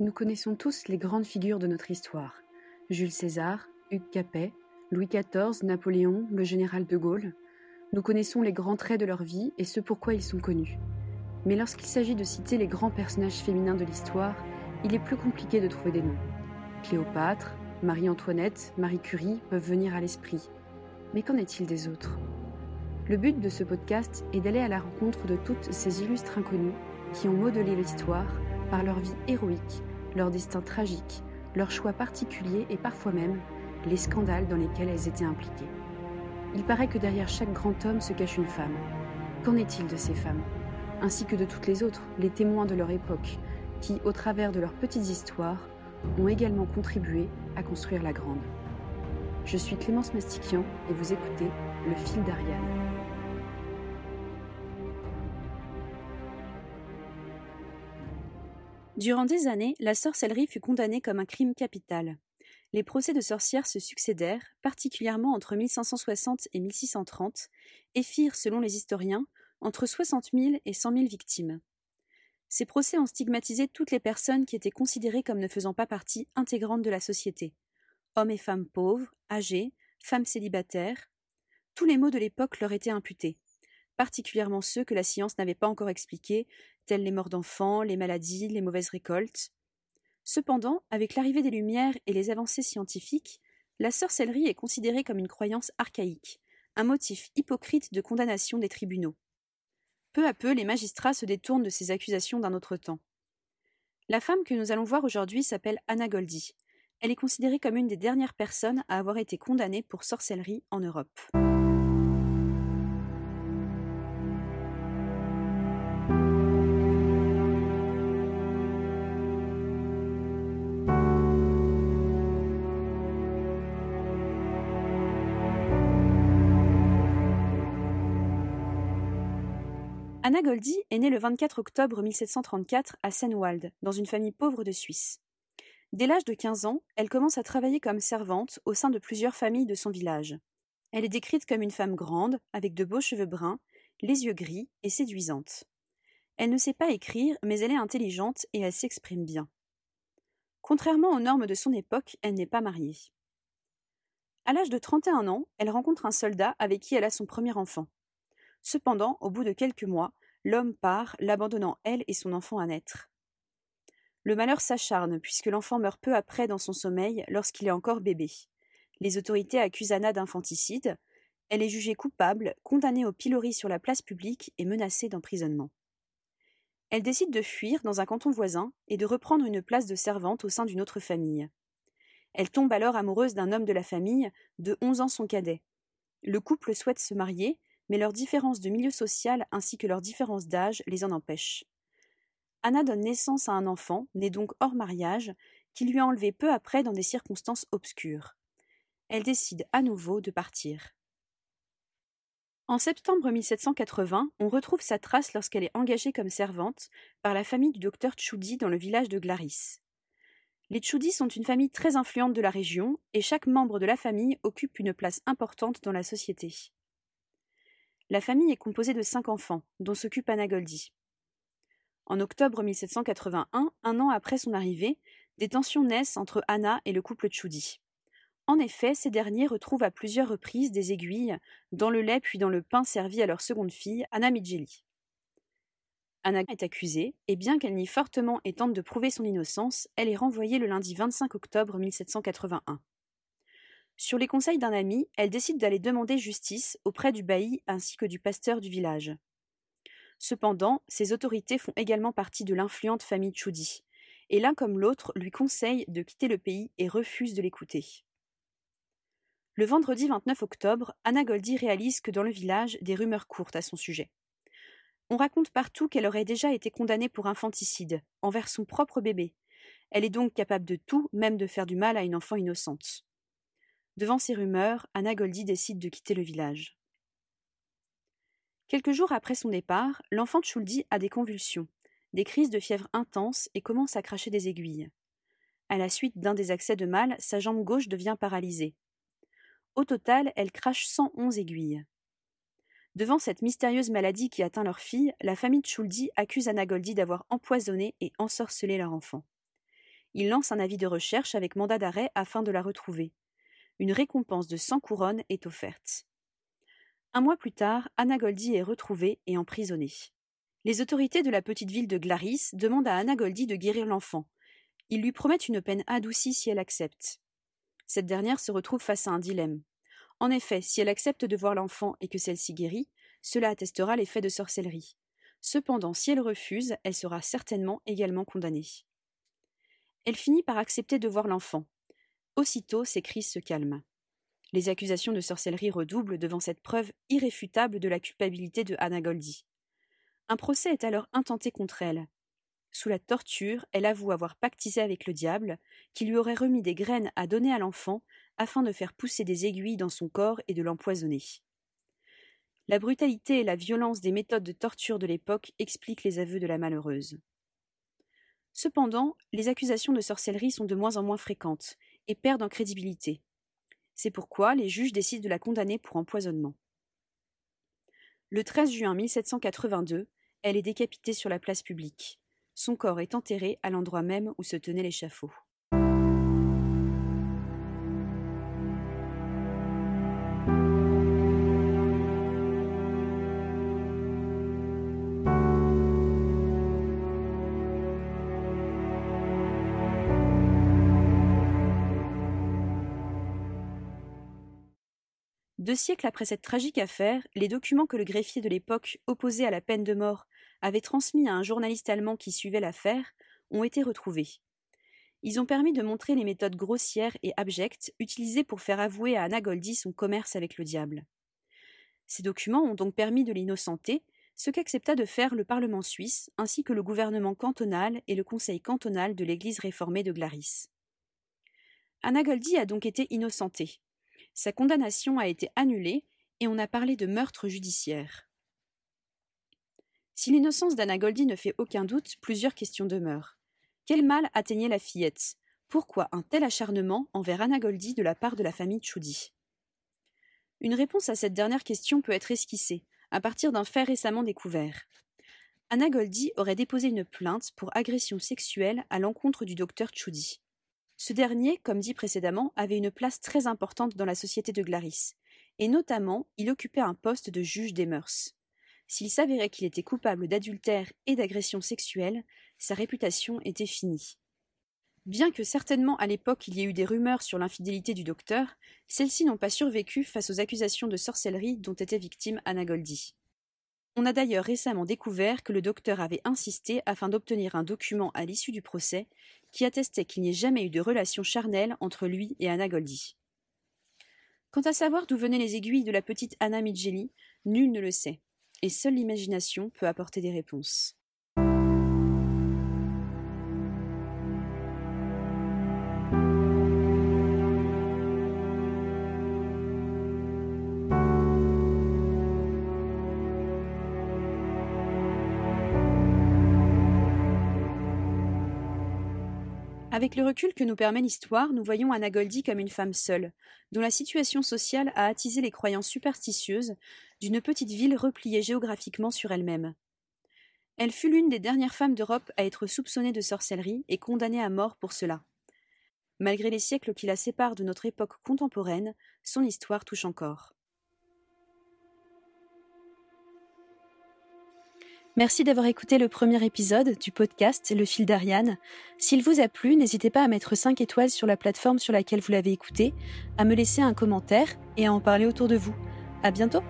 Nous connaissons tous les grandes figures de notre histoire. Jules César, Hugues Capet, Louis XIV, Napoléon, le général de Gaulle. Nous connaissons les grands traits de leur vie et ce pourquoi ils sont connus. Mais lorsqu'il s'agit de citer les grands personnages féminins de l'histoire, il est plus compliqué de trouver des noms. Cléopâtre, Marie-Antoinette, Marie Curie peuvent venir à l'esprit. Mais qu'en est-il des autres? Le but de ce podcast est d'aller à la rencontre de toutes ces illustres inconnues qui ont modelé l'histoire par leur vie héroïque leur destin tragique, leurs choix particuliers et parfois même les scandales dans lesquels elles étaient impliquées. Il paraît que derrière chaque grand homme se cache une femme. Qu'en est-il de ces femmes? Ainsi que de toutes les autres, les témoins de leur époque, qui, au travers de leurs petites histoires, ont également contribué à construire la grande. Je suis Clémence Mastiquian et vous écoutez Le fil d'Ariane. Durant des années, la sorcellerie fut condamnée comme un crime capital. Les procès de sorcières se succédèrent, particulièrement entre 1560 et 1630, et firent, selon les historiens, entre 60 000 et 100 000 victimes. Ces procès ont stigmatisé toutes les personnes qui étaient considérées comme ne faisant pas partie intégrante de la société. Hommes et femmes pauvres, âgés, femmes célibataires. Tous les maux de l'époque leur étaient imputés, particulièrement ceux que la science n'avait pas encore expliqués, telles les morts d'enfants, les maladies, les mauvaises récoltes. Cependant, avec l'arrivée des Lumières et les avancées scientifiques, la sorcellerie est considérée comme une croyance archaïque, un motif hypocrite de condamnation des tribunaux. Peu à peu, les magistrats se détournent de ces accusations d'un autre temps. La femme que nous allons voir aujourd'hui s'appelle Anna Goldy. Elle est considérée comme une des dernières personnes à avoir été condamnée pour sorcellerie en Europe. Anna Goldy est née le 24 octobre 1734 à Senwald, dans une famille pauvre de Suisse. Dès l'âge de 15 ans, elle commence à travailler comme servante au sein de plusieurs familles de son village. Elle est décrite comme une femme grande, avec de beaux cheveux bruns, les yeux gris et séduisante. Elle ne sait pas écrire, mais elle est intelligente et elle s'exprime bien. Contrairement aux normes de son époque, elle n'est pas mariée. À l'âge de 31 ans, elle rencontre un soldat avec qui elle a son premier enfant. Cependant, au bout de quelques mois, l'homme part, l'abandonnant elle et son enfant à naître. Le malheur s'acharne, puisque l'enfant meurt peu après dans son sommeil, lorsqu'il est encore bébé. Les autorités accusent Anna d'infanticide. Elle est jugée coupable, condamnée au pilori sur la place publique et menacée d'emprisonnement. Elle décide de fuir dans un canton voisin et de reprendre une place de servante au sein d'une autre famille. Elle tombe alors amoureuse d'un homme de la famille, de onze ans son cadet. Le couple souhaite se marier, mais leur différence de milieu social ainsi que leur différence d'âge les en empêchent. Anna donne naissance à un enfant, né donc hors mariage, qui lui a enlevé peu après dans des circonstances obscures. Elle décide à nouveau de partir. En septembre 1780, on retrouve sa trace lorsqu'elle est engagée comme servante par la famille du docteur Tchoudi dans le village de Glaris. Les Tchoudi sont une famille très influente de la région et chaque membre de la famille occupe une place importante dans la société. La famille est composée de cinq enfants, dont s'occupe Anna Goldy. En octobre 1781, un an après son arrivée, des tensions naissent entre Anna et le couple Tchoudi. En effet, ces derniers retrouvent à plusieurs reprises des aiguilles dans le lait puis dans le pain servi à leur seconde fille, Anna Midjeli. Anna est accusée, et bien qu'elle nie fortement et tente de prouver son innocence, elle est renvoyée le lundi 25 octobre 1781. Sur les conseils d'un ami, elle décide d'aller demander justice auprès du bailli ainsi que du pasteur du village. Cependant, ces autorités font également partie de l'influente famille Choudi, et l'un comme l'autre lui conseille de quitter le pays et refuse de l'écouter. Le vendredi 29 octobre, Anna Goldy réalise que dans le village, des rumeurs courent à son sujet. On raconte partout qu'elle aurait déjà été condamnée pour infanticide, envers son propre bébé. Elle est donc capable de tout, même de faire du mal à une enfant innocente. Devant ces rumeurs, Anna Goldy décide de quitter le village. Quelques jours après son départ, l'enfant Tchouldi a des convulsions, des crises de fièvre intenses et commence à cracher des aiguilles. À la suite d'un des accès de mal, sa jambe gauche devient paralysée. Au total, elle crache 111 aiguilles. Devant cette mystérieuse maladie qui atteint leur fille, la famille Tchouldi accuse Anna Goldy d'avoir empoisonné et ensorcelé leur enfant. Il lance un avis de recherche avec mandat d'arrêt afin de la retrouver. Une récompense de 100 couronnes est offerte. Un mois plus tard, Anna Goldie est retrouvée et emprisonnée. Les autorités de la petite ville de Glaris demandent à Anna Goldie de guérir l'enfant. Ils lui promettent une peine adoucie si elle accepte. Cette dernière se retrouve face à un dilemme. En effet, si elle accepte de voir l'enfant et que celle-ci guérit, cela attestera l'effet de sorcellerie. Cependant, si elle refuse, elle sera certainement également condamnée. Elle finit par accepter de voir l'enfant. Aussitôt, ses crises se calment. Les accusations de sorcellerie redoublent devant cette preuve irréfutable de la culpabilité de Anna Goldie. Un procès est alors intenté contre elle. Sous la torture, elle avoue avoir pactisé avec le diable, qui lui aurait remis des graines à donner à l'enfant afin de faire pousser des aiguilles dans son corps et de l'empoisonner. La brutalité et la violence des méthodes de torture de l'époque expliquent les aveux de la malheureuse. Cependant, les accusations de sorcellerie sont de moins en moins fréquentes et perdent en crédibilité. C'est pourquoi les juges décident de la condamner pour empoisonnement. Le 13 juin 1782, elle est décapitée sur la place publique. Son corps est enterré à l'endroit même où se tenait l'échafaud. Deux siècles après cette tragique affaire, les documents que le greffier de l'époque, opposé à la peine de mort, avait transmis à un journaliste allemand qui suivait l'affaire, ont été retrouvés. Ils ont permis de montrer les méthodes grossières et abjectes utilisées pour faire avouer à Anna Goldie son commerce avec le diable. Ces documents ont donc permis de l'innocenter, ce qu'accepta de faire le Parlement suisse, ainsi que le gouvernement cantonal et le conseil cantonal de l'Église réformée de Glaris. Anna Goldie a donc été innocentée. Sa condamnation a été annulée et on a parlé de meurtre judiciaire. Si l'innocence d'Anna Goldie ne fait aucun doute, plusieurs questions demeurent. Quel mal atteignait la fillette? Pourquoi un tel acharnement envers Anna Goldie de la part de la famille Tchoudi Une réponse à cette dernière question peut être esquissée, à partir d'un fait récemment découvert. Anna Goldie aurait déposé une plainte pour agression sexuelle à l'encontre du docteur Tchoudi. Ce dernier, comme dit précédemment, avait une place très importante dans la société de Glaris, et notamment il occupait un poste de juge des mœurs. S'il s'avérait qu'il était coupable d'adultère et d'agression sexuelle, sa réputation était finie. Bien que certainement à l'époque il y ait eu des rumeurs sur l'infidélité du docteur, celles-ci n'ont pas survécu face aux accusations de sorcellerie dont était victime Anna Goldie. On a d'ailleurs récemment découvert que le docteur avait insisté afin d'obtenir un document à l'issue du procès qui attestait qu'il n'y ait jamais eu de relation charnelle entre lui et Anna Goldie. Quant à savoir d'où venaient les aiguilles de la petite Anna Midgeli, nul ne le sait, et seule l'imagination peut apporter des réponses. Avec le recul que nous permet l'histoire, nous voyons Anna Goldie comme une femme seule, dont la situation sociale a attisé les croyances superstitieuses d'une petite ville repliée géographiquement sur elle-même. Elle fut l'une des dernières femmes d'Europe à être soupçonnée de sorcellerie et condamnée à mort pour cela. Malgré les siècles qui la séparent de notre époque contemporaine, son histoire touche encore. Merci d'avoir écouté le premier épisode du podcast Le fil d'Ariane. S'il vous a plu, n'hésitez pas à mettre 5 étoiles sur la plateforme sur laquelle vous l'avez écouté, à me laisser un commentaire et à en parler autour de vous. À bientôt!